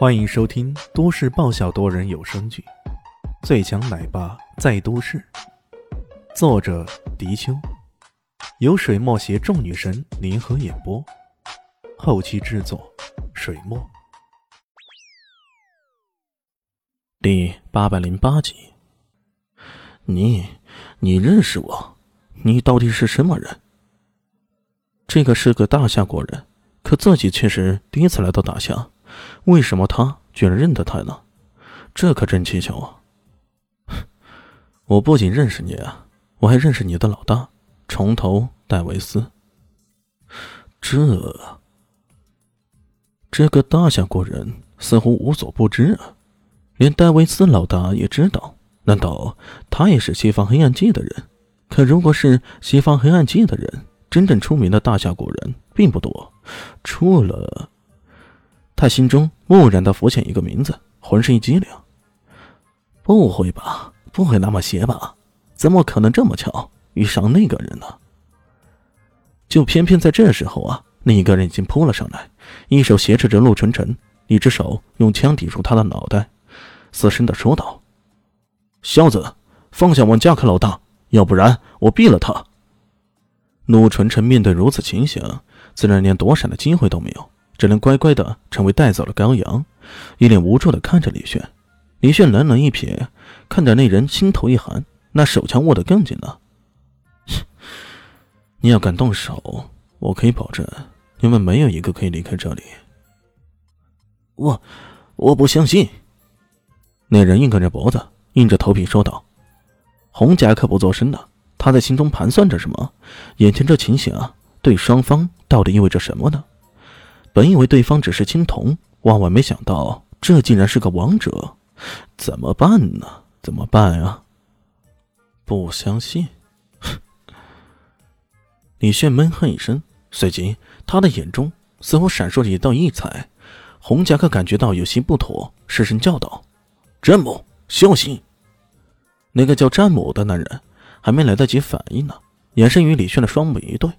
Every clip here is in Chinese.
欢迎收听都市爆笑多人有声剧《最强奶爸在都市》，作者：迪秋，由水墨携众女神联合演播，后期制作：水墨。第八百零八集，你，你认识我？你到底是什么人？这个是个大夏国人，可自己却是第一次来到大夏。为什么他居然认得他呢？这可真蹊跷啊！我不仅认识你啊，我还认识你的老大重头戴维斯。这这个大夏国人似乎无所不知啊，连戴维斯老大也知道。难道他也是西方黑暗界的人？可如果是西方黑暗界的人，真正出名的大夏国人并不多，除了……他心中蓦然的浮现一个名字，浑身一激灵。不会吧？不会那么邪吧？怎么可能这么巧遇上那个人呢？就偏偏在这时候啊，另一个人已经扑了上来，一手挟持着陆晨晨，一只手用枪抵住他的脑袋，死声的说道：“小子，放下王家克老大，要不然我毙了他。”陆晨晨面对如此情形，自然连躲闪的机会都没有。只能乖乖的成为带走了羔羊，一脸无助的看着李炫。李炫冷冷一瞥，看着那人，心头一寒，那手枪握得更紧了。你要敢动手，我可以保证，你们没有一个可以离开这里。我，我不相信。那人硬着脖子，硬着头皮说道。洪家可不作声了，他在心中盘算着什么。眼前这情形啊，对双方到底意味着什么呢？本以为对方只是青铜，万万没想到这竟然是个王者，怎么办呢？怎么办啊？不相信！李炫闷哼一声，随即他的眼中似乎闪烁着一道异彩。红夹克感觉到有些不妥，失声叫道：“詹姆，小心！”那个叫詹姆的男人还没来得及反应呢，眼神与李炫的双目一对，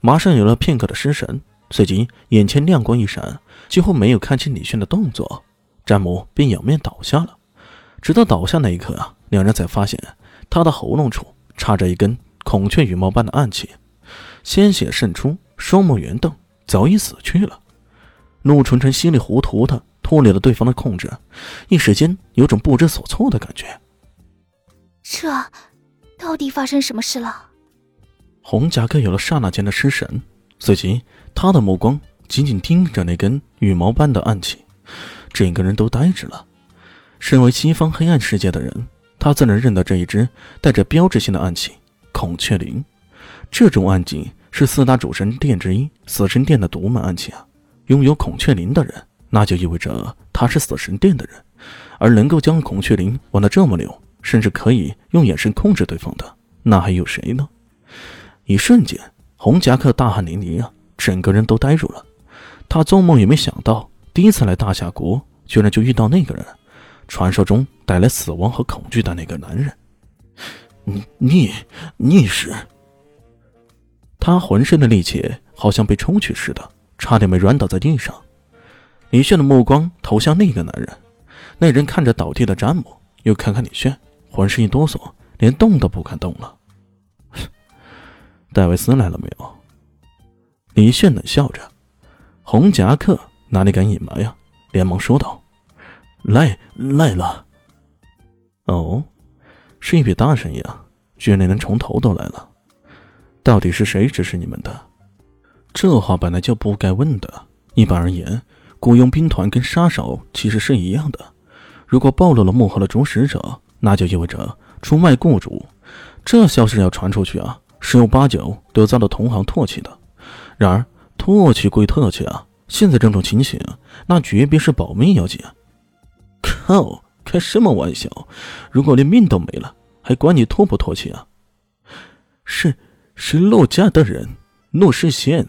马上有了片刻的失神。随即，眼前亮光一闪，几乎没有看清李炫的动作，詹姆便仰面倒下了。直到倒下那一刻啊，两人才发现他的喉咙处插着一根孔雀羽毛般的暗器，鲜血渗出，双目圆瞪，早已死去了。陆纯纯稀里糊涂的脱离了对方的控制，一时间有种不知所措的感觉。这，到底发生什么事了？红甲哥有了刹那间的失神。随即，他的目光紧紧盯着那根羽毛般的暗器，整个人都呆滞了。身为西方黑暗世界的人，他自然认得这一支带着标志性的暗器——孔雀翎。这种暗器是四大主神殿之一死神殿的独门暗器啊！拥有孔雀翎的人，那就意味着他是死神殿的人。而能够将孔雀翎玩得这么溜，甚至可以用眼神控制对方的，那还有谁呢？一瞬间。红夹克大汗淋漓啊，整个人都呆住了。他做梦也没想到，第一次来大夏国，居然就遇到那个人，传说中带来死亡和恐惧的那个男人。你你你是？他浑身的力气好像被抽去似的，差点没软倒在地上。李炫的目光投向那个男人，那人看着倒地的詹姆，又看看李炫，浑身一哆嗦，连动都不敢动了。戴维斯来了没有？李炫冷笑着，红夹克哪里敢隐瞒呀？连忙说道：“来来了。”哦，是一笔大生意啊！居然连重头都来了，到底是谁指使你们的？这话本来就不该问的。一般而言，雇佣兵团跟杀手其实是一样的。如果暴露了幕后的主使者，那就意味着出卖雇主。这消息要传出去啊！十有八九都遭到同行唾弃的。然而，唾弃归唾弃啊，现在这种情形，那绝逼是保命要紧。靠，开什么玩笑？如果连命都没了，还管你唾不唾弃啊？是，是陆家的人，陆世贤。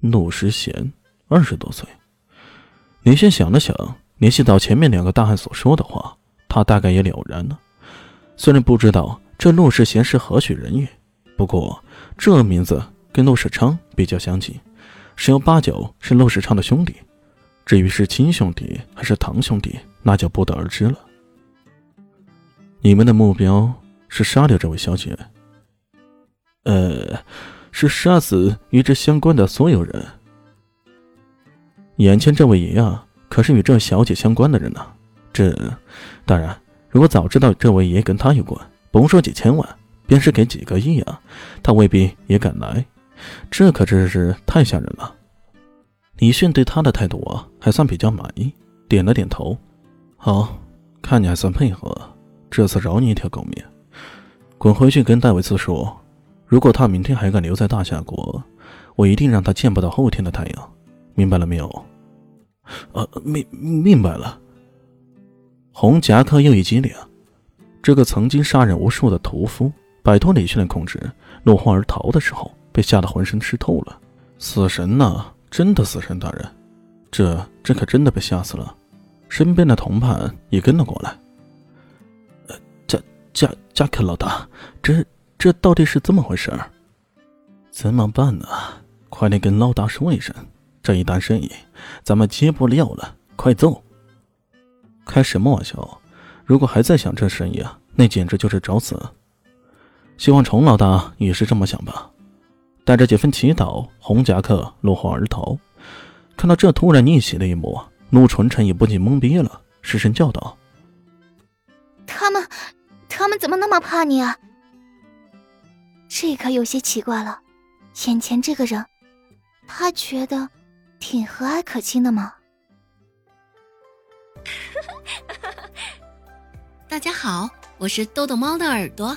陆世贤，二十多岁。林轩想了想，联系到前面两个大汉所说的话，他大概也了然了。虽然不知道这陆世贤是何许人也。不过，这名字跟陆世昌比较相近，十有八九是陆世昌的兄弟。至于是亲兄弟还是堂兄弟，那就不得而知了。你们的目标是杀掉这位小姐？呃，是杀死与之相关的所有人。眼前这位爷啊，可是与这小姐相关的人呢。这，当然，如果早知道这位爷跟他有关，甭说几千万，便是给几个亿啊，他未必也敢来。这可真是太吓人了。李迅对他的态度啊，还算比较满意，点了点头。好，看你还算配合，这次饶你一条狗命。滚回去跟戴维斯说，如果他明天还敢留在大夏国，我一定让他见不到后天的太阳。明白了没有？呃，明明白了。红夹克又一激灵，这个曾经杀人无数的屠夫，摆脱李迅的控制，落荒而逃的时候，被吓得浑身湿透了。死神呐！真的，死神大人，这这可真的被吓死了，身边的同伴也跟了过来。呃，加加加克老大，这这到底是怎么回事？怎么办呢？快点跟老大说一声，这一单生意咱们接不了了，快走！开什么玩笑？如果还在想这生意啊，那简直就是找死！希望虫老大也是这么想吧。带着几分祈祷，红夹克落荒而逃。看到这突然逆袭的一幕，陆纯纯也不禁懵逼了，失声叫道：“他们，他们怎么那么怕你啊？这可有些奇怪了。眼前这个人，他觉得挺和蔼可亲的吗？” 大家好，我是豆豆猫的耳朵。